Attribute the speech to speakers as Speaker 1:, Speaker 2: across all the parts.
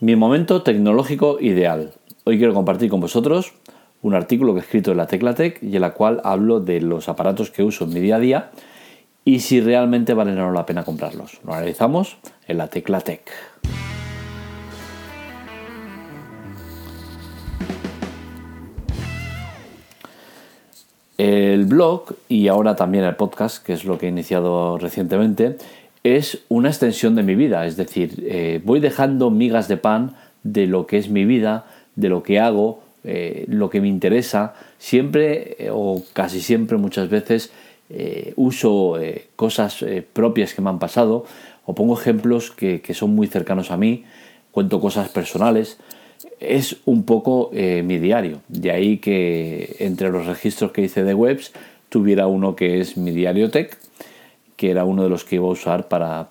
Speaker 1: Mi momento tecnológico ideal. Hoy quiero compartir con vosotros un artículo que he escrito en la Tecla Tech y en la cual hablo de los aparatos que uso en mi día a día y si realmente valen o no la pena comprarlos. Lo analizamos en la Tecla Tech. El blog y ahora también el podcast, que es lo que he iniciado recientemente, es una extensión de mi vida, es decir, eh, voy dejando migas de pan de lo que es mi vida, de lo que hago, eh, lo que me interesa. Siempre eh, o casi siempre, muchas veces, uso cosas propias que me han pasado o pongo ejemplos que, son muy cercanos a mí, cuento cosas personales. Es un poco mi diario. De ahí que entre los registros que hice de webs tuviera uno que es mi diario tech que era uno de los que iba a usar para,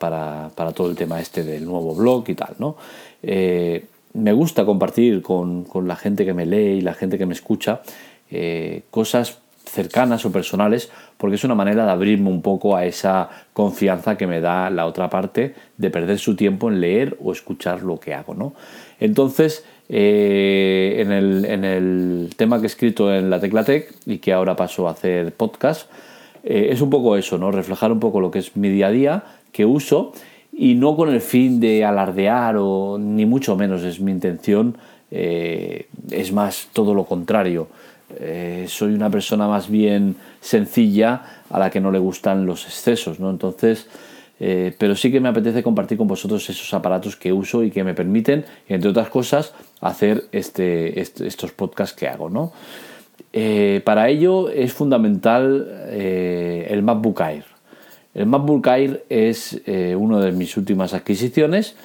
Speaker 1: todo el tema este del nuevo blog y tal, ¿no? Eh, me gusta compartir con, la gente que me lee y la gente que me escucha eh, cosas cercanas o personales porque es una manera de abrirme un poco a esa confianza que me da la otra parte de perder su tiempo en leer o escuchar lo que hago, ¿no? Entonces, eh, en, el, en, el, tema que he escrito en la Teclatec y que ahora paso a hacer podcast, eh, es un poco eso, ¿no? Reflejar un poco lo que es mi día a día, que uso, y no con el fin de alardear o ni mucho menos es mi intención, eh, es más todo lo contrario. Eh, soy una persona más bien sencilla a la que no le gustan los excesos, ¿no? Entonces, pero sí que me apetece compartir con vosotros esos aparatos que uso y que me permiten, entre otras cosas, hacer este, este estos podcasts que hago, ¿no? Eh, para ello es fundamental eh, el MacBook Air. El MacBook Air es eh, una de mis últimas adquisiciones.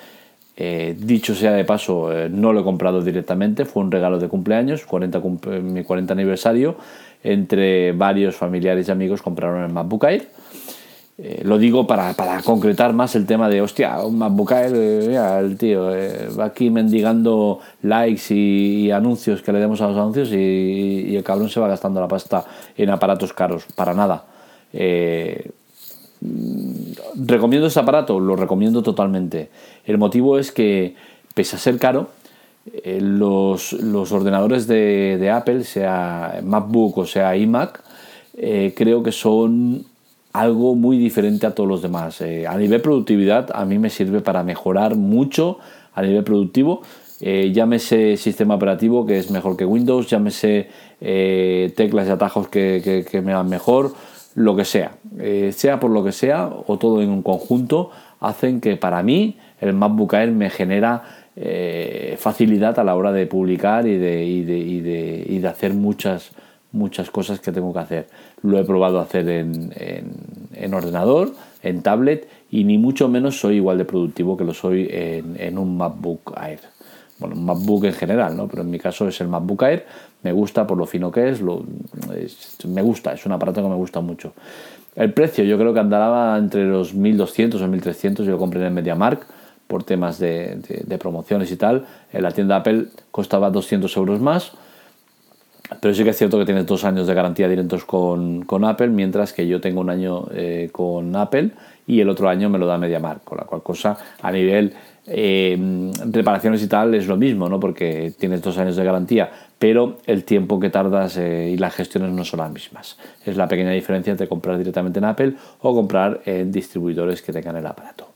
Speaker 1: dicho sea de paso, no lo he comprado directamente, fue un regalo de cumpleaños, 40, mi 40 aniversario. Entre varios familiares y amigos compraron el MacBook Air. Eh, lo digo para, concretar más el tema de, hostia, un MacBook Air, eh, el tío eh, va aquí mendigando likes y, anuncios que le demos a los anuncios y, el cabrón se va gastando la pasta en aparatos caros, para nada. ¿Recomiendo ese aparato? Lo recomiendo totalmente. El motivo es que, pese a ser caro, los, ordenadores de, de, Apple, sea MacBook o sea iMac, creo que son algo muy diferente a todos los demás. Eh, a nivel productividad, a mí me sirve para mejorar mucho a nivel productivo. Eh, llámese sistema operativo que es mejor que Windows, llámese eh, teclas y atajos que, me van mejor, lo que sea. sea por lo que sea o todo en un conjunto, hacen que para mí el MacBook Air me genera facilidad a la hora de publicar y de, y de, y de hacer muchas, muchas cosas que tengo que hacer. Lo he probado a hacer en, en, ordenador, en tablet y ni mucho menos soy igual de productivo que lo soy en, en, un MacBook Air. Bueno, un MacBook en general, ¿no? pero en mi caso es el MacBook Air. Me gusta por lo fino que es, lo, me gusta, es un aparato que me gusta mucho. El precio yo creo que andará entre los 1200 o 1300, yo lo compré en MediaMark por temas de, de, de promociones y tal. En la tienda Apple costaba 200 euros más pero sí que es cierto que tienes dos años de garantía directos con, Apple, mientras que yo tengo un año eh, con Apple y el otro año me lo da MediaMarkt, con la cual cosa a nivel eh, reparaciones y tal es lo mismo, ¿no? porque tienes dos años de garantía, pero el tiempo que tardas eh, y las gestiones no son las mismas. Es la pequeña diferencia entre comprar directamente en Apple o comprar en distribuidores que tengan el aparato.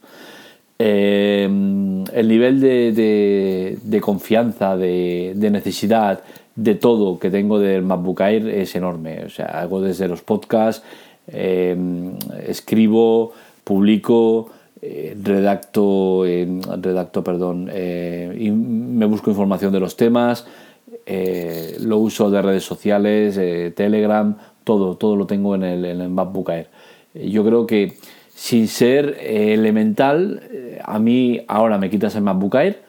Speaker 1: El nivel de, confianza, de, necesidad, de todo que tengo del MacBook es enorme. O sea, hago desde los podcasts, em, escribo, publico, eh, redacto, redacto, perdón, eh, y me busco información de los temas, eh, lo uso de redes sociales, Telegram, todo, todo lo tengo en el, en. Yo creo que sin ser elemental, a mí ahora me quitas el MacBook Air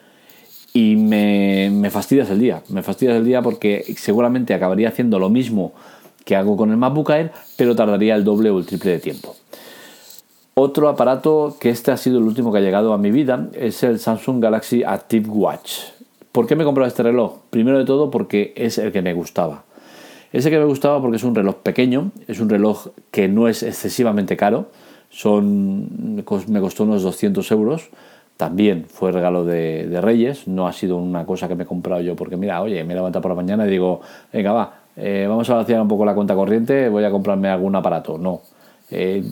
Speaker 1: y me, me fastidias el día. Me fastidias el día porque seguramente acabaría haciendo lo mismo que hago con el MacBook Air, pero tardaría el doble o el triple de tiempo. Otro aparato que este ha sido el último que ha llegado a mi vida es el Samsung Galaxy Active Watch. ¿Por qué me he comprado este reloj? Primero de todo porque es el que me gustaba. Ese que me gustaba porque es un reloj pequeño, es un reloj que no es excesivamente caro, son, me costó unos 200 euros, también fue regalo de, Reyes, no ha sido una cosa que me he comprado yo porque mira, oye, me levanto por la mañana y digo, venga, va, eh, vamos a vaciar un poco la cuenta corriente, voy a comprarme algún aparato. No, eh,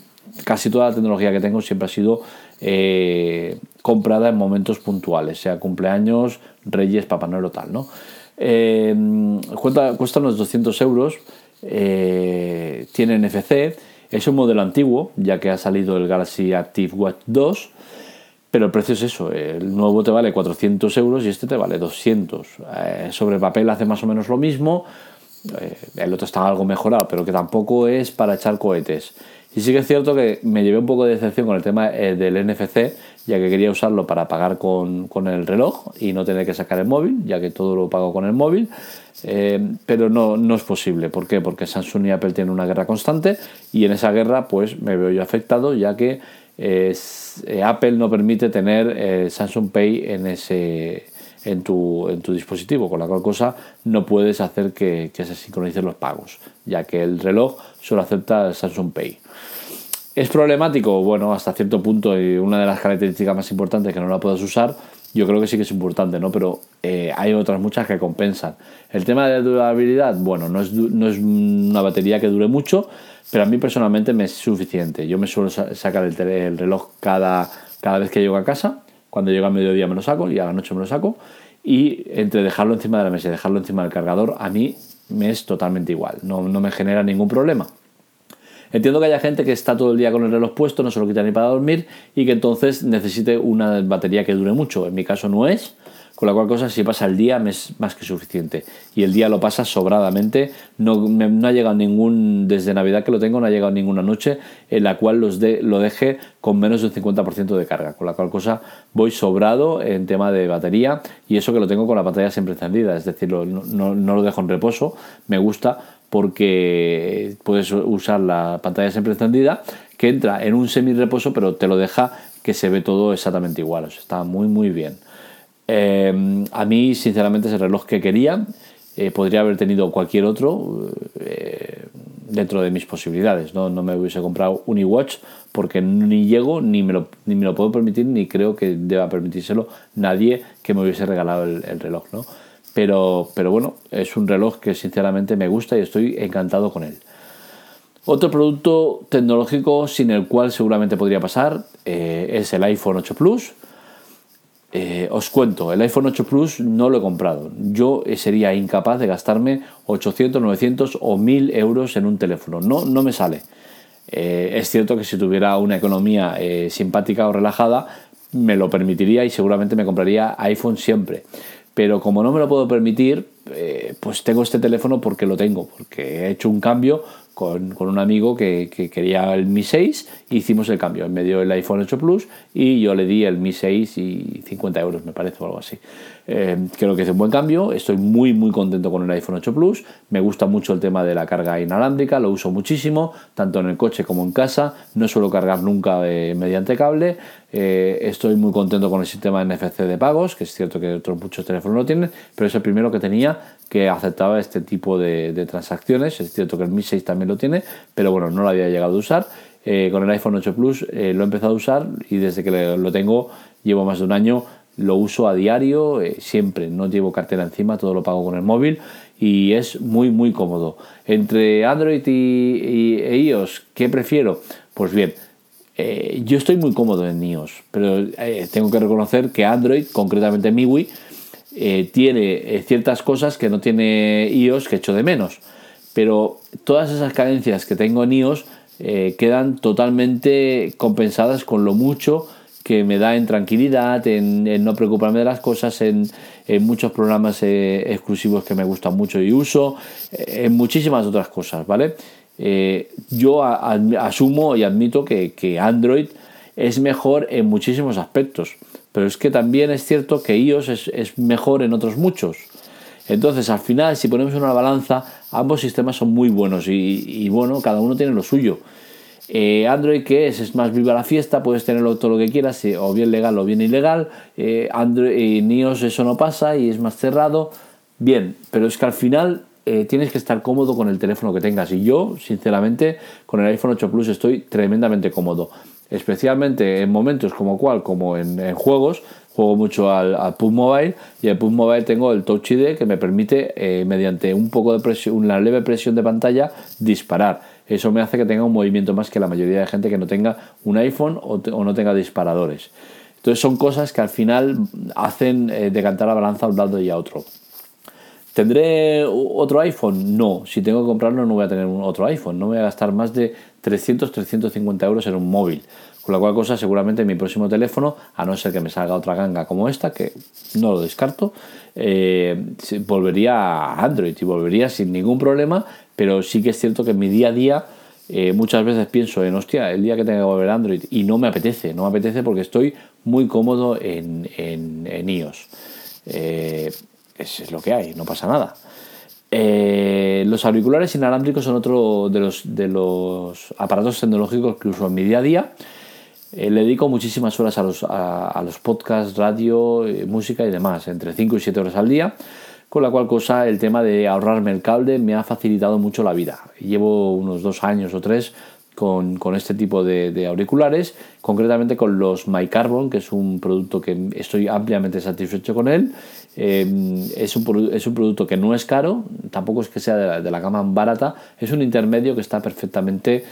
Speaker 1: casi toda la tecnología que tengo siempre ha sido eh, comprada en momentos puntuales, sea cumpleaños, Reyes, Papá Noel o tal, ¿no? cuesta, cuesta unos 200 euros, tiene NFC, es un modelo antiguo, ya que ha salido el Galaxy Active Watch 2, pero el precio es eso, el nuevo te vale 400 euros y este te vale 200. Eh, sobre papel hace más o menos lo mismo, eh, el otro está algo mejorado, pero que tampoco es para echar cohetes. Y sí que es cierto que me llevé un poco de decepción con el tema eh, del NFC, ya que quería usarlo para pagar con, el reloj y no tener que sacar el móvil, ya que todo lo pago con el móvil. pero no, no es posible. ¿Por qué? Porque Samsung y Apple tienen una guerra constante y en esa guerra pues me veo yo afectado, ya que eh, Apple no permite tener eh, Samsung Pay en ese en tu, en tu dispositivo, con la cual cosa no puedes hacer que, se sincronicen los pagos, ya que el reloj solo acepta Samsung Pay. ¿Es problemático? Bueno, hasta cierto punto, y una de las características más importantes que no la puedes usar, yo creo que sí que es importante, ¿no? Pero eh, hay otras muchas que compensan. El tema de durabilidad, bueno, no es, no es una batería que dure mucho, pero a mí personalmente me es suficiente. Yo me suelo sacar el, reloj cada, cada vez que llego a casa. Cuando llego al mediodía me lo saco y a la noche me lo saco. Y entre dejarlo encima de la mesa y dejarlo encima del cargador, a mí me es totalmente igual. No, no me genera ningún problema. Entiendo que haya gente que está todo el día con el reloj puesto, no se lo quita ni para dormir y que entonces necesite una batería que dure mucho. En mi caso no es, con la cual cosa si pasa el día es más que suficiente. Y el día lo pasa sobradamente. No, ha llegado ningún, desde Navidad que lo tengo, no ha llegado ninguna noche en la cual de, lo deje con menos de un 50% de carga. Con la cual cosa voy sobrado en tema de batería y eso que lo tengo con la pantalla siempre encendida. Es decir, no lo dejo en reposo. Me gusta porque puedes usar la pantalla siempre encendida que entra en un semi reposo pero te lo deja que se ve todo exactamente igual. está muy muy bien. Em, a mí, sinceramente, es el reloj que quería. Eh, podría haber tenido cualquier otro eh, dentro de mis posibilidades. ¿no? no me hubiese comprado un iWatch porque ni llego, ni me, lo, ni me lo puedo permitir, ni creo que deba permitírselo nadie que me hubiese regalado el, reloj. ¿no? Pero, pero bueno, es un reloj que sinceramente me gusta y estoy encantado con él. Otro producto tecnológico sin el cual seguramente podría pasar eh, es el iPhone 8 Plus eh, os cuento, el iPhone 8 Plus no lo he comprado. Yo eh, sería incapaz de gastarme 800, 900 o 1000 euros en un teléfono. No, no me sale. Es cierto que si tuviera una economía simpática o relajada, me lo permitiría y seguramente me compraría iPhone siempre. Pero como no me lo puedo permitir, pues tengo este teléfono porque lo tengo, porque he hecho un cambio con, un amigo que, quería el Mi 6 hicimos el cambio. Me dio el iPhone 8 Plus y yo le di el Mi 6 y 50 euros, me parece, o algo así. Eh, creo que es un buen cambio. Estoy muy, muy contento con el iPhone 8 Plus. Me gusta mucho el tema de la carga inalámbrica, lo uso muchísimo, tanto en el coche como en casa. No suelo cargar nunca eh, mediante cable. Eh, estoy muy contento con el sistema NFC de pagos, que es cierto que otros muchos teléfonos lo tienen, pero es el primero que tenía que aceptaba este tipo de, transacciones. Es cierto que el Mi 6 también lo tiene, pero bueno, no lo había llegado a usar. Con el iPhone 8 Plus lo he empezado a usar y desde que lo tengo llevo más de un año. Lo uso a diario, siempre, no llevo cartera encima, todo lo pago con el móvil y es muy muy cómodo. Entre Android y, e iOS, ¿qué prefiero? Pues bien, eh, yo estoy muy cómodo en iOS, pero eh, tengo que reconocer que Android, concretamente MIUI, eh, tiene ciertas cosas que no tiene iOS que echo de menos. Pero todas esas carencias que tengo en iOS quedan totalmente compensadas con lo mucho que me da en tranquilidad, en, no preocuparme de las cosas, en, muchos programas exclusivos que me gustan mucho y uso, en muchísimas otras cosas, ¿vale? Eh, yo asumo y admito que, Android es mejor en muchísimos aspectos, pero es que también es cierto que iOS es, mejor en otros muchos. Entonces, al final, si ponemos una balanza, ambos sistemas son muy buenos y, bueno, cada uno tiene lo suyo. Eh, Android, que es? Es más viva la fiesta, puedes tenerlo todo lo que quieras, eh, o bien legal o bien ilegal. Android, en iOS eso no pasa y es más cerrado. Bien, pero es que al final eh, tienes que estar cómodo con el teléfono que tengas. Y yo, sinceramente, con el iPhone 8 Plus estoy tremendamente cómodo. Especialmente en momentos como cual, como en, juegos, juego mucho al, al Mobile y el PUB Mobile tengo el Touch ID que me permite, eh, mediante un poco de presión, una leve presión de pantalla, disparar. Eso me hace que tenga un movimiento más que la mayoría de gente que no tenga un iPhone o, no tenga disparadores. Entonces son cosas que al final hacen eh, decantar la balanza a un lado y a otro. ¿Tendré otro iPhone? No. Si tengo que comprarlo no voy a tener otro iPhone. No voy a gastar más de 300, 350 euros en un móvil. Con la cual cosa seguramente mi próximo teléfono, a no ser que me salga otra ganga como esta, que no lo descarto, eh, volvería a Android y volvería sin ningún problema, pero sí que es cierto que en mi día a día eh, muchas veces pienso en, hostia, el día que tenga que volver a Android y no me apetece, no me apetece porque estoy muy cómodo en, en, iOS. Eh, es, lo que hay, no pasa nada. Los auriculares inalámbricos son otro de los, de los aparatos tecnológicos que uso en mi día a día. Eh, le dedico muchísimas horas a los, a, los podcasts, radio, eh, música y demás, entre 5 y 7 horas al día, con la cual cosa el tema de ahorrarme el cable me ha facilitado mucho la vida. Llevo unos dos años o tres con, con este tipo de, auriculares, concretamente con los MyCarbon, que es un producto que estoy ampliamente satisfecho con él. Eh, es, un, es, un, producto que no es caro, tampoco es que sea de la, gama barata, es un intermedio que está perfectamente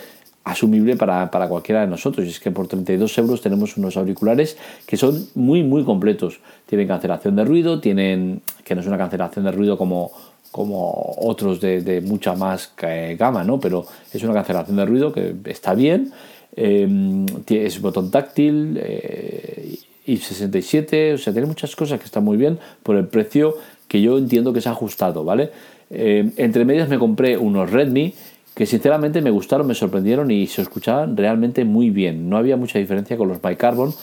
Speaker 1: asumible para, para, cualquiera de nosotros. Y es que por 32 euros tenemos unos auriculares que son muy, muy completos. Tienen cancelación de ruido, tienen, que no es una cancelación de ruido como como otros de, mucha más gama, ¿no? Pero es una cancelación de ruido que está bien, eh, es botón táctil eh, y 67, o sea, tiene muchas cosas que están muy bien por el precio que yo entiendo que ha ajustado, ¿vale? Eh, entre medias me compré unos Redmi que sinceramente me gustaron, me sorprendieron y se escuchaban realmente muy bien. No había mucha diferencia con los Carbon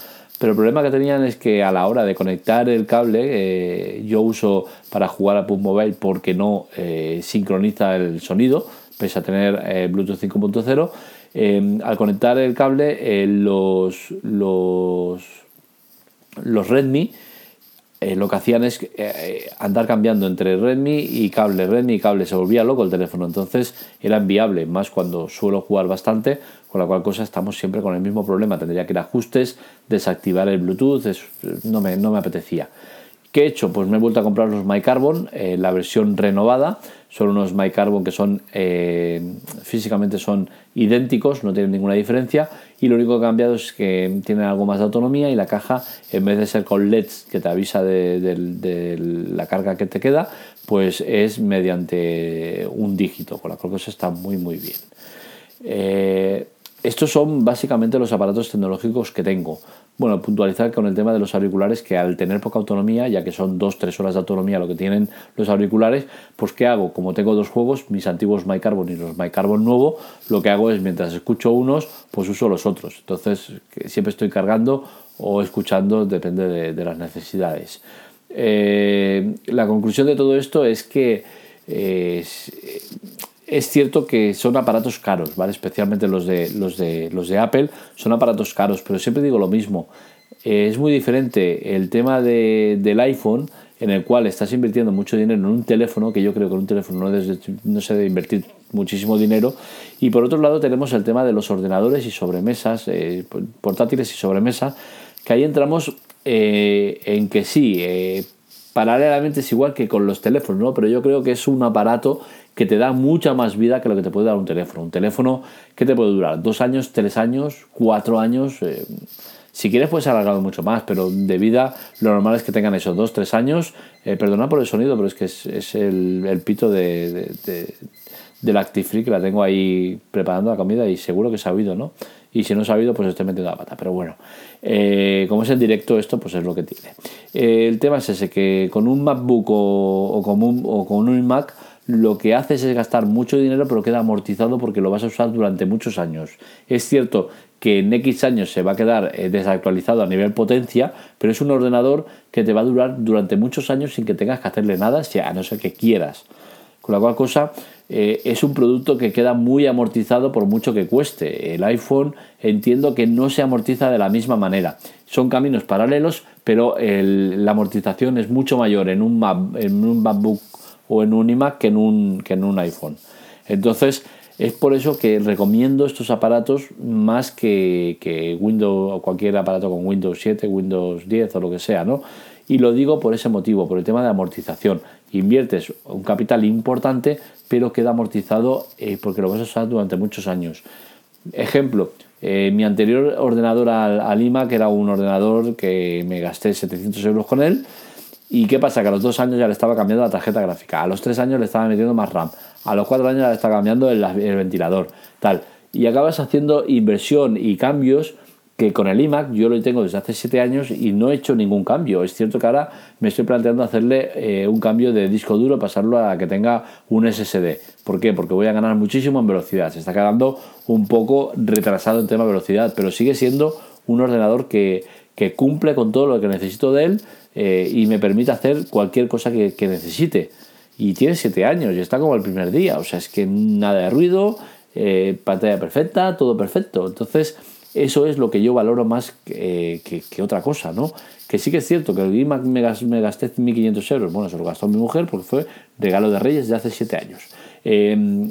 Speaker 1: pero el problema que tenían es que a la hora de conectar el cable, eh, yo uso para jugar a PUB Mobile porque no eh, sincroniza el sonido, pese a tener eh, Bluetooth 5.0. al conectar el cable, los, los, los Redmi lo que hacían es andar cambiando entre Redmi y cable, Redmi y cable, se volvía loco el teléfono, entonces era inviable, más cuando suelo jugar bastante con la cual cosa estamos siempre con el mismo problema. Tendría que ir a ajustes, desactivar el Bluetooth, no, me, no me apetecía. ¿Qué he hecho? Pues me he vuelto a comprar los MyCarbon, eh, la versión renovada. Son unos MyCarbon que son eh, físicamente son idénticos, no tienen ninguna diferencia. Y lo único que ha cambiado es que tienen algo más de autonomía y la caja, en vez de ser con LEDs que te avisa de, la carga que te queda, pues es mediante un dígito, con la cual cosa está muy muy bien. Eh, estos son básicamente los aparatos tecnológicos que tengo. Bueno, puntualizar con el tema de los auriculares que al tener poca autonomía, ya que son 2-3 horas de autonomía lo que tienen los auriculares, pues ¿qué hago? Como tengo dos juegos, mis antiguos MyCarbon y los MyCarbon nuevo, lo que hago es mientras escucho unos, pues uso los otros. Entonces siempre estoy cargando o escuchando, depende de, las necesidades. Eh, la conclusión de todo esto es que eh, es cierto que son aparatos caros, ¿vale? Especialmente los de, los de, los de Apple son aparatos caros, pero siempre digo lo mismo. Eh, es muy diferente el tema del iPhone, en el cual estás invirtiendo mucho dinero en un teléfono, que yo creo que en un teléfono no, se debe invertir muchísimo dinero. Y por otro lado tenemos el tema de los ordenadores y sobremesas, eh, portátiles y sobremesa, que ahí entramos eh, en que sí, paralelamente es igual que con los teléfonos, ¿no? pero yo creo que es un aparato que te da mucha más vida que lo que te puede dar un teléfono. Un teléfono que te puede durar dos años, tres años, cuatro años. Eh, si quieres puedes alargarlo mucho más, pero de vida lo normal es que tengan esos dos, tres años. Eh, perdona por el sonido, pero es que es, el, pito de, de, de, del Actifree que la tengo ahí preparando la comida y seguro que se ha oído, ¿no? Y si no se ha oído, pues estoy metiendo la pata. Pero bueno, eh, como es en directo esto, pues es lo que tiene. el tema es ese, que con un MacBook o, o, con, un, o con un Mac lo que haces es gastar mucho dinero pero queda amortizado porque lo vas a usar durante muchos años. Es cierto que en X años se va a quedar eh, desactualizado a nivel potencia, pero es un ordenador que te va a durar durante muchos años sin que tengas que hacerle nada, a no ser que quieras. Con la cual cosa eh, es un producto que queda muy amortizado por mucho que cueste. El iPhone entiendo que no se amortiza de la misma manera. Son caminos paralelos, pero la amortización es mucho mayor en un, en un MacBook o en un iMac que en un, que en un iPhone. Entonces, es por eso que recomiendo estos aparatos más que, que Windows o cualquier aparato con Windows 7, Windows 10 o lo que sea, ¿no? Y lo digo por ese motivo, por el tema de amortización. Inviertes un capital importante, pero queda amortizado eh, porque lo vas a usar durante muchos años. Ejemplo, eh, mi anterior ordenador al, al, iMac era un ordenador que me gasté 700 euros con él. ¿Y qué pasa? Que a los dos años ya le estaba cambiando la tarjeta gráfica, a los tres años le estaba metiendo más RAM, a los cuatro años ya le estaba cambiando el ventilador, tal. Y acabas haciendo inversión y cambios que con el iMac yo lo tengo desde hace 7 años y no he hecho ningún cambio. Es cierto que ahora me estoy planteando hacerle eh, un cambio de disco duro, pasarlo a que tenga un SSD. ¿Por qué? Porque voy a ganar muchísimo en velocidad. Se está quedando un poco retrasado en tema de velocidad, pero sigue siendo un ordenador que, cumple con todo lo que necesito de él eh, y me permite hacer cualquier cosa que, necesite. Y tiene 7 años y está como el primer día. O sea, es que nada de ruido, eh, pantalla perfecta, todo perfecto. Entonces eso es lo que yo valoro más que, otra cosa, ¿no? Que sí que es cierto que el iMac me, gasté 1.500 euros. Bueno, se lo gastó mi mujer porque fue regalo de Reyes de hace 7 años. Em,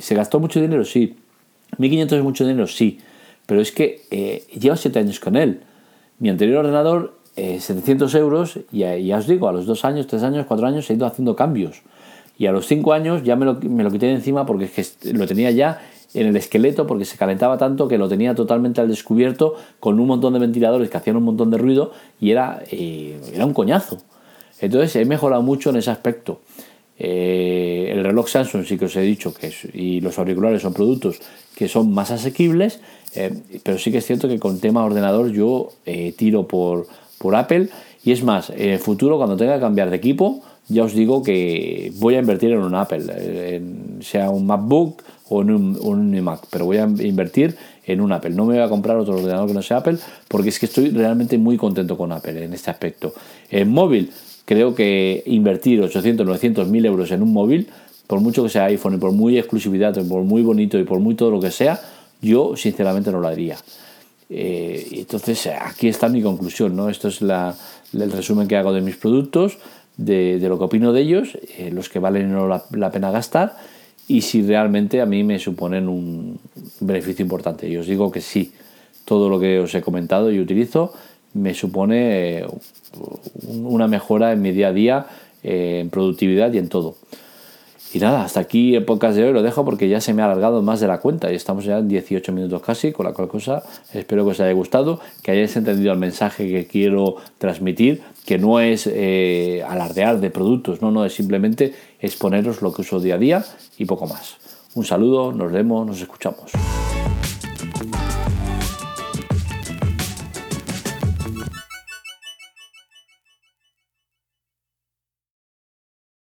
Speaker 1: ¿Se gastó mucho dinero? Sí. ¿1.500 es mucho dinero? Sí. Pero es que eh, llevo 7 años con él. Mi anterior ordenador, 700 eh, euros, y ya os digo, a los 2 años, 3 años, 4 años he ido haciendo cambios. Y a los 5 años ya me lo, me lo quité de encima porque es que lo tenía ya en el esqueleto porque se calentaba tanto que lo tenía totalmente al descubierto con un montón de ventiladores que hacían un montón de ruido y era, eh, era un coñazo. Entonces he mejorado mucho en ese aspecto. Eh, el reloj Samsung sí que os he dicho que y los auriculares son productos que son más asequibles, eh, pero sí que es cierto que con tema ordenador yo tiro por, por Apple y es más, en el futuro cuando tenga que cambiar de equipo, ya os digo que voy a invertir en un Apple, sea un MacBook o en un, iMac, pero voy a invertir en un Apple. No me voy a comprar otro ordenador que no sea Apple porque es que estoy realmente muy contento con Apple en este aspecto. En móvil, creo que invertir 800, 900, 1000 euros en un móvil, por mucho que sea iPhone y por muy exclusividad, por muy bonito y por muy todo lo que sea, yo sinceramente no lo haría. Eh, entonces, aquí está mi conclusión, ¿no? Esto es el resumen que hago de mis productos, de, lo que opino de ellos, eh, los que valen la, la pena gastar y si realmente a mí me suponen un beneficio importante. Y os digo que sí, todo lo que os he comentado y utilizo me supone eh, una mejora en mi día a día, eh, en productividad y en todo. Y nada, hasta aquí el podcast de hoy lo dejo porque ya se me ha alargado más de la cuenta y estamos ya en 18 minutos casi, con la cual cosa espero que os haya gustado, que hayáis entendido el mensaje que quiero transmitir, que no es eh, alardear de productos, no, no, es simplemente exponeros lo que uso día a día y poco más. Un saludo, nos vemos, nos escuchamos.